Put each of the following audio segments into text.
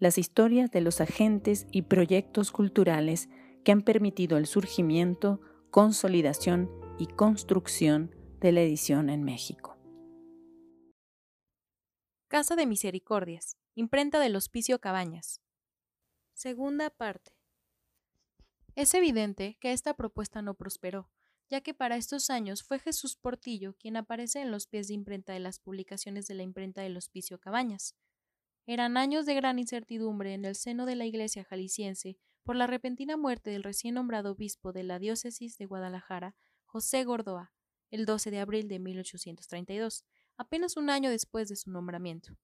las historias de los agentes y proyectos culturales que han permitido el surgimiento, consolidación y construcción de la edición en México. Casa de Misericordias, imprenta del Hospicio Cabañas. Segunda parte. Es evidente que esta propuesta no prosperó, ya que para estos años fue Jesús Portillo quien aparece en los pies de imprenta de las publicaciones de la imprenta del Hospicio Cabañas. Eran años de gran incertidumbre en el seno de la iglesia jalisciense por la repentina muerte del recién nombrado obispo de la diócesis de Guadalajara, José Gordoa, el 12 de abril de 1832, apenas un año después de su nombramiento.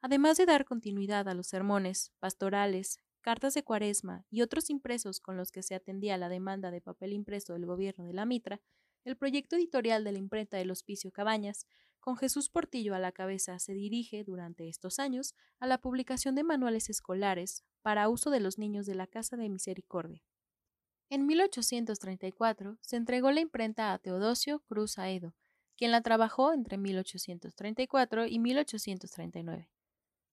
Además de dar continuidad a los sermones, pastorales, cartas de cuaresma y otros impresos con los que se atendía la demanda de papel impreso del gobierno de la Mitra, el proyecto editorial de la imprenta del Hospicio Cabañas, con Jesús Portillo a la cabeza, se dirige durante estos años a la publicación de manuales escolares para uso de los niños de la Casa de Misericordia. En 1834 se entregó la imprenta a Teodosio Cruz Aedo, quien la trabajó entre 1834 y 1839.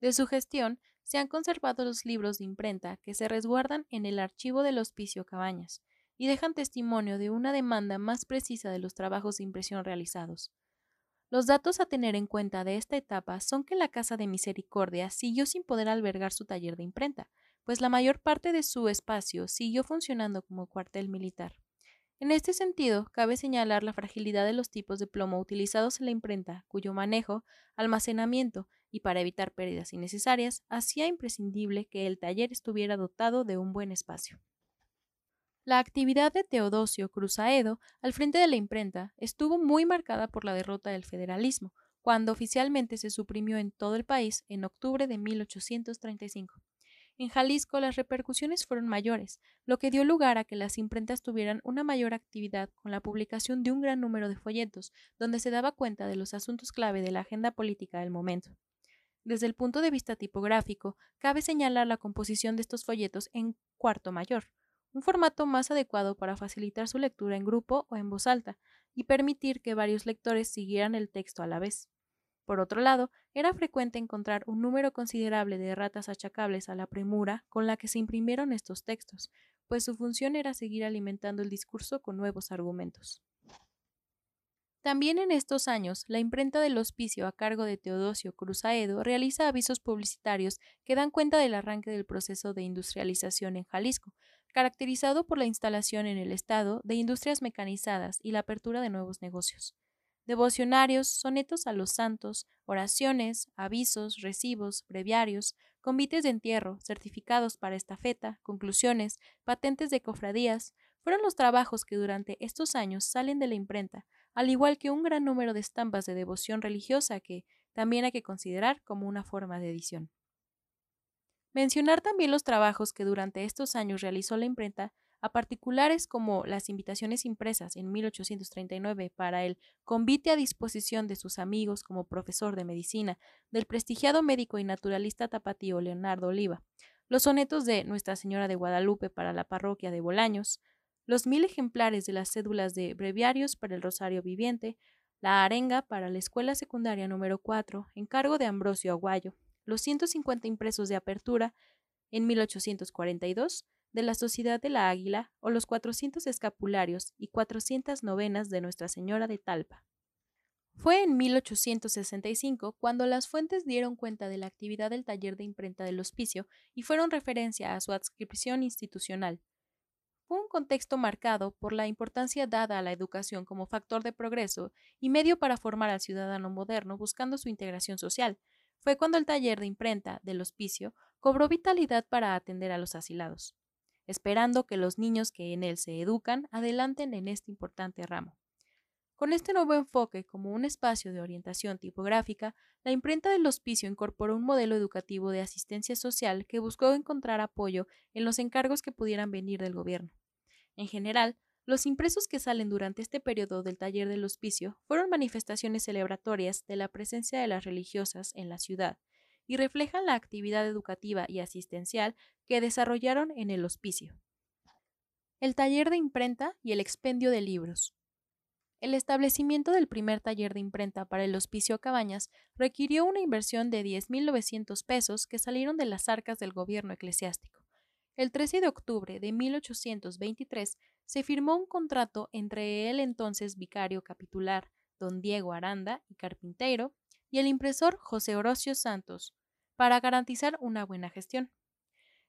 De su gestión se han conservado los libros de imprenta que se resguardan en el archivo del Hospicio Cabañas y dejan testimonio de una demanda más precisa de los trabajos de impresión realizados. Los datos a tener en cuenta de esta etapa son que la Casa de Misericordia siguió sin poder albergar su taller de imprenta, pues la mayor parte de su espacio siguió funcionando como cuartel militar. En este sentido, cabe señalar la fragilidad de los tipos de plomo utilizados en la imprenta, cuyo manejo, almacenamiento y para evitar pérdidas innecesarias, hacía imprescindible que el taller estuviera dotado de un buen espacio. La actividad de Teodosio Cruzaedo al frente de la imprenta estuvo muy marcada por la derrota del federalismo, cuando oficialmente se suprimió en todo el país en octubre de 1835. En Jalisco las repercusiones fueron mayores, lo que dio lugar a que las imprentas tuvieran una mayor actividad con la publicación de un gran número de folletos, donde se daba cuenta de los asuntos clave de la agenda política del momento. Desde el punto de vista tipográfico, cabe señalar la composición de estos folletos en cuarto mayor, un formato más adecuado para facilitar su lectura en grupo o en voz alta, y permitir que varios lectores siguieran el texto a la vez. Por otro lado, era frecuente encontrar un número considerable de ratas achacables a la premura con la que se imprimieron estos textos, pues su función era seguir alimentando el discurso con nuevos argumentos. También en estos años, la imprenta del hospicio a cargo de Teodosio Cruzaedo realiza avisos publicitarios que dan cuenta del arranque del proceso de industrialización en Jalisco, caracterizado por la instalación en el Estado de industrias mecanizadas y la apertura de nuevos negocios devocionarios, sonetos a los santos, oraciones, avisos, recibos, breviarios, convites de entierro, certificados para estafeta, conclusiones, patentes de cofradías, fueron los trabajos que durante estos años salen de la imprenta, al igual que un gran número de estampas de devoción religiosa que también hay que considerar como una forma de edición. Mencionar también los trabajos que durante estos años realizó la imprenta a particulares como las invitaciones impresas en 1839 para el convite a disposición de sus amigos como profesor de medicina del prestigiado médico y naturalista tapatío Leonardo Oliva, los sonetos de Nuestra Señora de Guadalupe para la parroquia de Bolaños, los mil ejemplares de las cédulas de breviarios para el Rosario Viviente, la arenga para la Escuela Secundaria número 4, en cargo de Ambrosio Aguayo, los 150 impresos de apertura en 1842, de la Sociedad de la Águila o los 400 escapularios y 400 novenas de Nuestra Señora de Talpa. Fue en 1865 cuando las fuentes dieron cuenta de la actividad del taller de imprenta del hospicio y fueron referencia a su adscripción institucional. Fue un contexto marcado por la importancia dada a la educación como factor de progreso y medio para formar al ciudadano moderno buscando su integración social. Fue cuando el taller de imprenta del hospicio cobró vitalidad para atender a los asilados esperando que los niños que en él se educan adelanten en este importante ramo. Con este nuevo enfoque como un espacio de orientación tipográfica, la imprenta del hospicio incorporó un modelo educativo de asistencia social que buscó encontrar apoyo en los encargos que pudieran venir del gobierno. En general, los impresos que salen durante este periodo del taller del hospicio fueron manifestaciones celebratorias de la presencia de las religiosas en la ciudad y reflejan la actividad educativa y asistencial que desarrollaron en el hospicio. El taller de imprenta y el expendio de libros. El establecimiento del primer taller de imprenta para el Hospicio Cabañas requirió una inversión de 10.900 pesos que salieron de las arcas del gobierno eclesiástico. El 13 de octubre de 1823 se firmó un contrato entre el entonces vicario capitular, don Diego Aranda y Carpintero, y el impresor José Orocio Santos, para garantizar una buena gestión.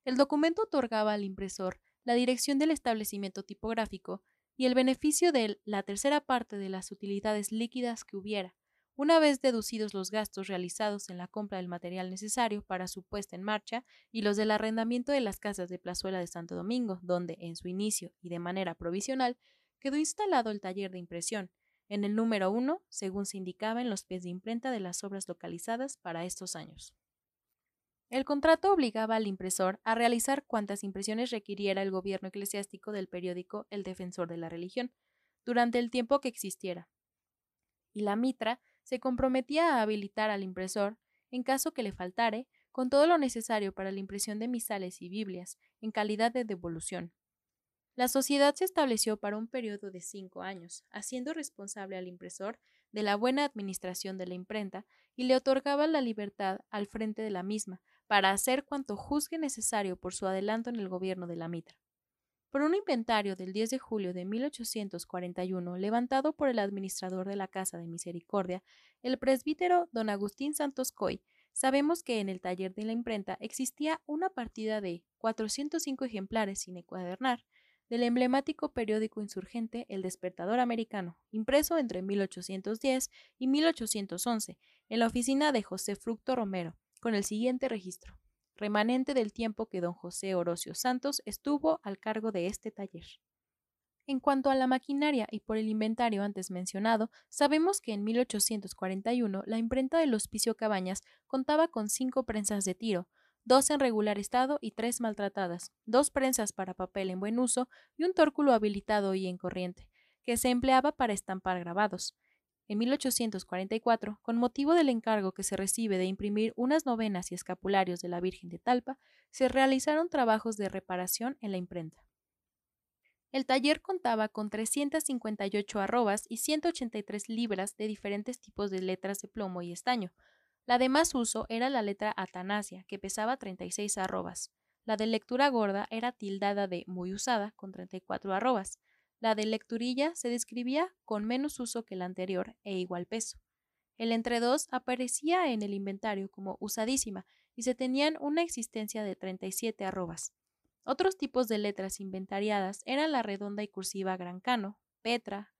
El documento otorgaba al impresor la dirección del establecimiento tipográfico y el beneficio de la tercera parte de las utilidades líquidas que hubiera, una vez deducidos los gastos realizados en la compra del material necesario para su puesta en marcha y los del arrendamiento de las casas de Plazuela de Santo Domingo, donde, en su inicio y de manera provisional, quedó instalado el taller de impresión, en el número uno, según se indicaba en los pies de imprenta de las obras localizadas para estos años. El contrato obligaba al impresor a realizar cuantas impresiones requiriera el gobierno eclesiástico del periódico El Defensor de la Religión, durante el tiempo que existiera. Y la mitra se comprometía a habilitar al impresor, en caso que le faltare, con todo lo necesario para la impresión de misales y Biblias, en calidad de devolución. La sociedad se estableció para un periodo de cinco años, haciendo responsable al impresor de la buena administración de la imprenta y le otorgaba la libertad al frente de la misma, para hacer cuanto juzgue necesario por su adelanto en el gobierno de la Mitra. Por un inventario del 10 de julio de 1841, levantado por el administrador de la Casa de Misericordia, el presbítero don Agustín Santos Coy, sabemos que en el taller de la imprenta existía una partida de 405 ejemplares sin encuadernar del emblemático periódico insurgente El Despertador Americano, impreso entre 1810 y 1811 en la oficina de José Fructo Romero, con el siguiente registro, remanente del tiempo que don José Orocio Santos estuvo al cargo de este taller. En cuanto a la maquinaria y por el inventario antes mencionado, sabemos que en 1841 la imprenta del Hospicio Cabañas contaba con cinco prensas de tiro, dos en regular estado y tres maltratadas, dos prensas para papel en buen uso y un tórculo habilitado y en corriente, que se empleaba para estampar grabados. En 1844, con motivo del encargo que se recibe de imprimir unas novenas y escapularios de la Virgen de Talpa, se realizaron trabajos de reparación en la imprenta. El taller contaba con 358 arrobas y 183 libras de diferentes tipos de letras de plomo y estaño. La de más uso era la letra Atanasia, que pesaba 36 arrobas. La de lectura gorda era tildada de muy usada, con 34 arrobas. La de lecturilla se describía con menos uso que la anterior e igual peso. El entre dos aparecía en el inventario como usadísima y se tenían una existencia de 37 arrobas. Otros tipos de letras inventariadas eran la redonda y cursiva grancano, petra,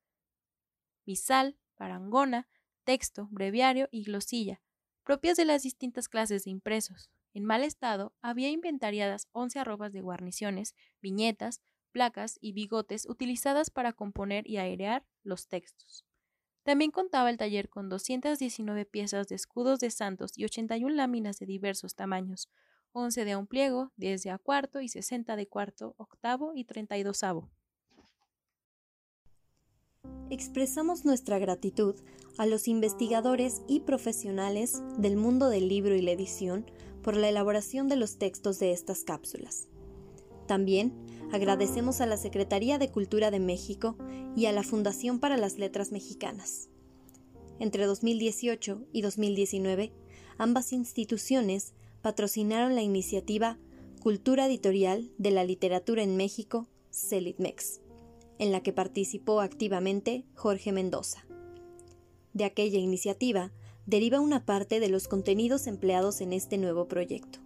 misal, parangona, texto, breviario y glosilla, propias de las distintas clases de impresos. En mal estado había inventariadas 11 arrobas de guarniciones, viñetas, placas y bigotes utilizadas para componer y airear los textos. También contaba el taller con 219 piezas de escudos de santos y 81 láminas de diversos tamaños, 11 de a un pliego, 10 de a cuarto y 60 de cuarto, octavo y 32 avo. Expresamos nuestra gratitud a los investigadores y profesionales del mundo del libro y la edición por la elaboración de los textos de estas cápsulas. También agradecemos a la Secretaría de Cultura de México y a la Fundación para las Letras Mexicanas. Entre 2018 y 2019, ambas instituciones patrocinaron la iniciativa Cultura Editorial de la Literatura en México, CELITMEX, en la que participó activamente Jorge Mendoza. De aquella iniciativa deriva una parte de los contenidos empleados en este nuevo proyecto